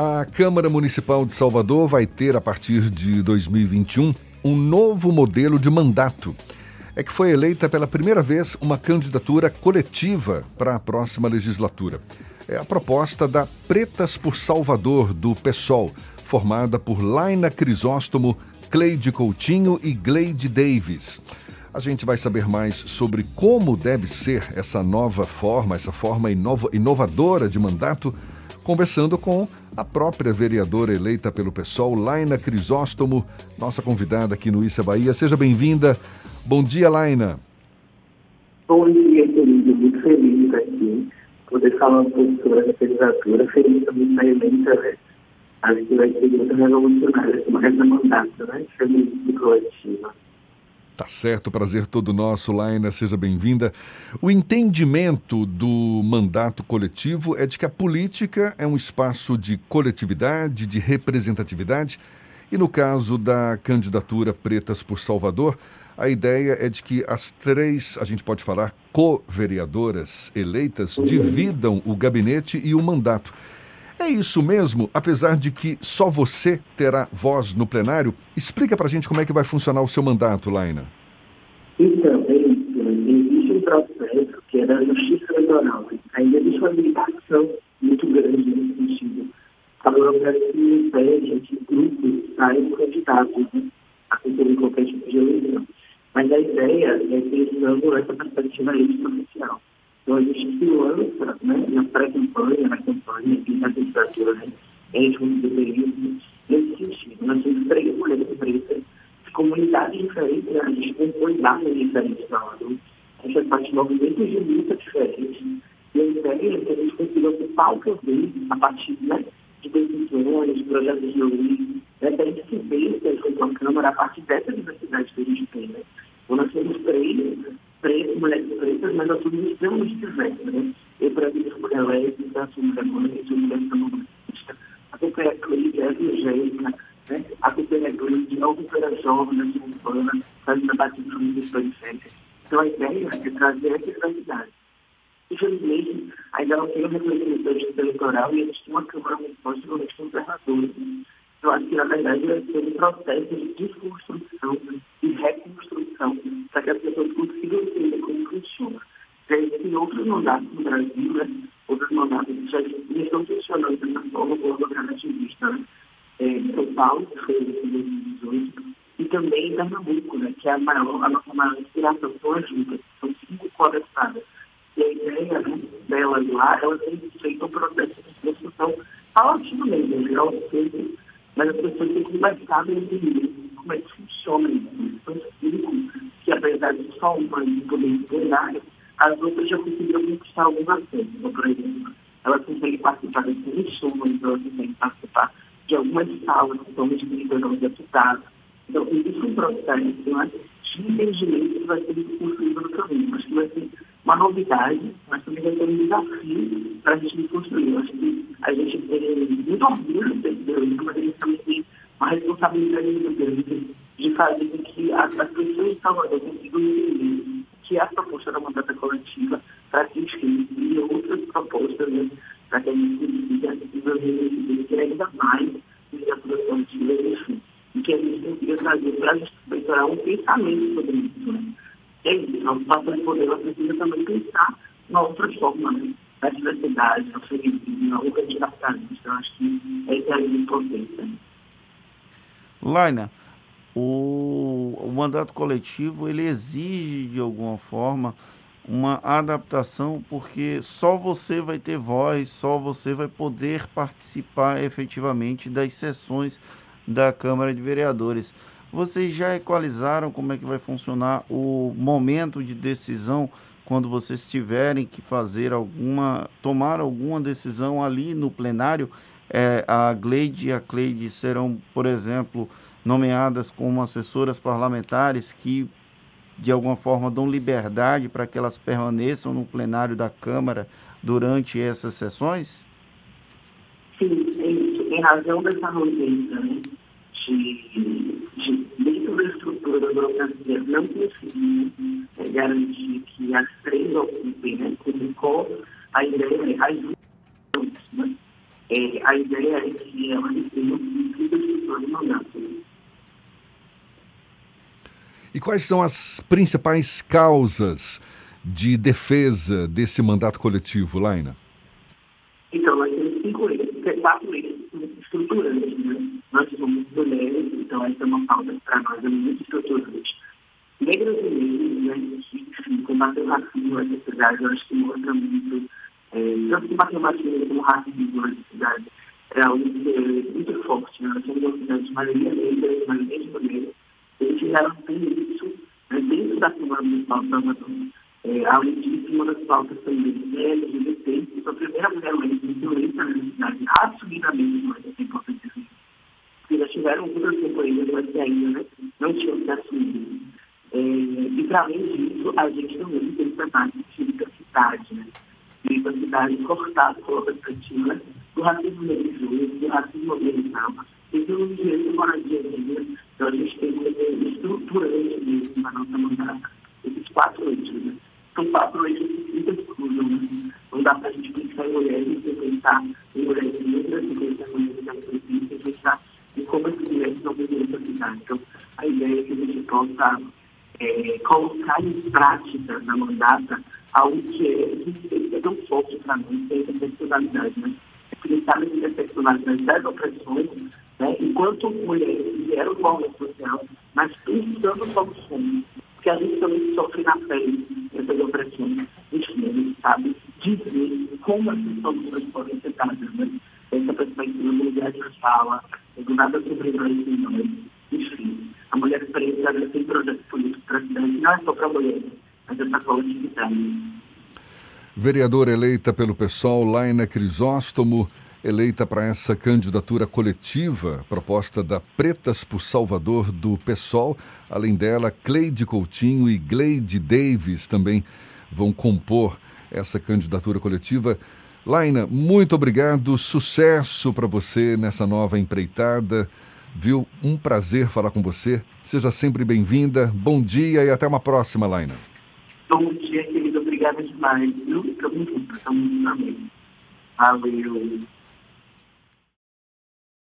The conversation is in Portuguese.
A Câmara Municipal de Salvador vai ter, a partir de 2021, um novo modelo de mandato. É que foi eleita pela primeira vez uma candidatura coletiva para a próxima legislatura. É a proposta da Pretas por Salvador, do PSOL, formada por Laina Crisóstomo, Cleide Coutinho e Gleide Davis. A gente vai saber mais sobre como deve ser essa nova forma, essa forma inovadora de mandato conversando com a própria vereadora eleita pelo PSOL, Laina Crisóstomo, nossa convidada aqui no Issa Bahia. Seja bem-vinda. Bom dia, Laina. Bom dia, querido. Muito feliz aqui, poder falar um pouco sobre essa candidatura. Feliz também estar eleita, né? Acho que vai ser muito revolucionária essa mandato, né? Feliz e coletiva. Tá certo, prazer todo nosso, Laina, seja bem-vinda. O entendimento do mandato coletivo é de que a política é um espaço de coletividade, de representatividade, e no caso da candidatura Pretas por Salvador, a ideia é de que as três, a gente pode falar, co-vereadoras eleitas dividam o gabinete e o mandato. É isso mesmo? Apesar de que só você terá voz no plenário, explica para a gente como é que vai funcionar o seu mandato, Laina. É isso. Existe um processo que é da justiça eleitoral. Ainda existe uma limitação muito grande nesse sentido. A burocracia impede que grupos saiam candidatos né, a concorrer qualquer tipo de eleição. Mas a ideia é pensando essa perspectiva oficial. Então, a gente se lança né, na pré-campanha, na campanha e na candidatura né, entre os período nesse sentido. Nós temos três mulheres pretas comunidades diferentes, né, a gente compõe dados diferentes. A gente faz movimentos de luta diferentes. E a ideia é que a gente consiga ocupar o poder a partir né, de decisões, de projetos de lei, né, a gente se veja com a Câmara a partir dessa diversidade que a gente tem. Né. Então, nós temos três mulheres pretas, mas nós somos extremamente diversos. Né? Eu, por exemplo, sou mulher lésbica, sou mulher mãe, sou mulher feminista, a companhia clínica é evangélica, né? a companhia clínica é uma companhia jovem, né? urbana, faz debate de famílias periféricas. Então, a ideia é trazer essa diversidade. Infelizmente, ainda não tem um justiça eleitoral e tem uma Câmara Municipal extremamente conservadora. Eu acho que, na verdade, vai ser um processo de desconstrução e reconstrução para que as pessoas consigam entender como funciona. Existem outros mandatos no Brasil, né? outros mandatos que já estão funcionando dessa forma com o ativista, né? É, São Paulo, que foi em 2018, também Pernambuco, né? que é a, maior, a nossa maior inspiração, são as juntas, são cinco conectadas. E a ideia né, delas lá, elas têm feito um processo de construção paulatinamente, né? geral, mas as pessoas têm começado a entender como é que funciona isso. Então, explico que, apesar de só uma poder plenário, as outras já conseguiram conquistar alguns assuntos. Então, por exemplo, elas conseguem participar das comissões, elas conseguem participar de algumas salas que estão distribuídas aos deputados. Então, existe um processo né, de entendimento que vai ser construído no caminho. Acho que vai ser uma novidade, mas também vai ser um desafio para a gente construir. Acho que a gente tem muito orgulho de ter isso, mas a gente também tem uma responsabilidade muito grande de fazer com que as, as pessoas de Salvador consigam entender que a proposta da mandata coletiva para que e outras propostas né, para que a gente consiga desenvolver ainda mais legislatura coletiva, enfim, a gente trazer para a eleitoral um pensamento sobre isso. Né? É isso, a ocupação de poder precisa também pensar uma outra forma, né? da diversidade, do feminismo, na luta anticapitalista. Eu acho que é a minha potência. Laina, o, o mandato coletivo ele exige de alguma forma uma adaptação, porque só você vai ter voz, só você vai poder participar efetivamente das sessões da Câmara de Vereadores. Vocês já equalizaram como é que vai funcionar o momento de decisão quando vocês tiverem que fazer alguma, tomar alguma decisão ali no plenário? É, a Gleide e a Cleide serão, por exemplo, nomeadas como assessoras parlamentares que de alguma forma dão liberdade para que elas permaneçam no plenário da Câmara durante essas sessões? Sim, tem razão dessa notícia, né? De, dentro da estrutura da burocracia, não conseguir é, garantir que as três ocupem, né? Comunicou a ideia, as duas, né? É, a ideia é que ela receba um de mandato. E quais são as principais causas de defesa desse mandato coletivo, Laina? Quatro eixos estruturantes. Né? Nós somos mulheres, então essa é uma pauta para nós é muito estruturante. Negros e negros, né, que, enfim, combater o racismo na sociedade, eu acho que mostra muito, é, tanto combater o racismo como o racismo na sociedade, é algo que é muito forte. Né? Nós somos uma cidade de maioria negra, maioria de mulheres, e a gente já tem isso né, dentro da Câmara Municipal de Salvador. É, além disso, uma das pautas também é LGBT, que foi a primeira mulher eleita na cidade, assumidamente, mas importante dizer. Porque já tiveram outras companhias, mas que ainda né, não tinham se assumido. É, e, para além disso, a gente também tem trabalho de diversidade, né? Diversidade cortada pela perspectiva do racismo religioso, do racismo organizado, e do direito moradia digna. Então, a gente tem um estruturante mesmo na nossa mandata. Esses quatro eixos, né? São quatro eixos que se exclusão, né? Não dá para a gente pensar em mulheres e pensar em mulheres negras, e pensar em mulheres activistas, e pensar em como essas mulheres vão viver essa cidade. Então, a ideia é que a gente possa é, colocar em prática na mandata algo que é, é tão forte para nós, que é a interseccionalidade, né? Pensar na interseccionalidade das opressões, né? enquanto mulheres vieram do movimento social, mas pensando soluções, porque a gente também sofre na pele essas opressões. Enfim, a gente sabe dizer como essas soluções podem ser dadas, né? Essa perspectiva do lugar de fala, do nada sobre nós, enfim. A mulher preta ela tem projeto político para a cidade, não é só para mulheres, mas é para a coletividade. Vereadora eleita pelo PSOL, Laina Crisóstomo, eleita para essa candidatura coletiva proposta da Pretas por Salvador do PSOL. Além dela, Cleide Coutinho e Gleide Davis também vão compor essa candidatura coletiva. Laina, muito obrigado, sucesso para você nessa nova empreitada. Viu? Um prazer falar com você. Seja sempre bem-vinda. Bom dia e até uma próxima, Laina. Bom dia, querido. Obrigada demais. Junto, tamo junto também. Valeu.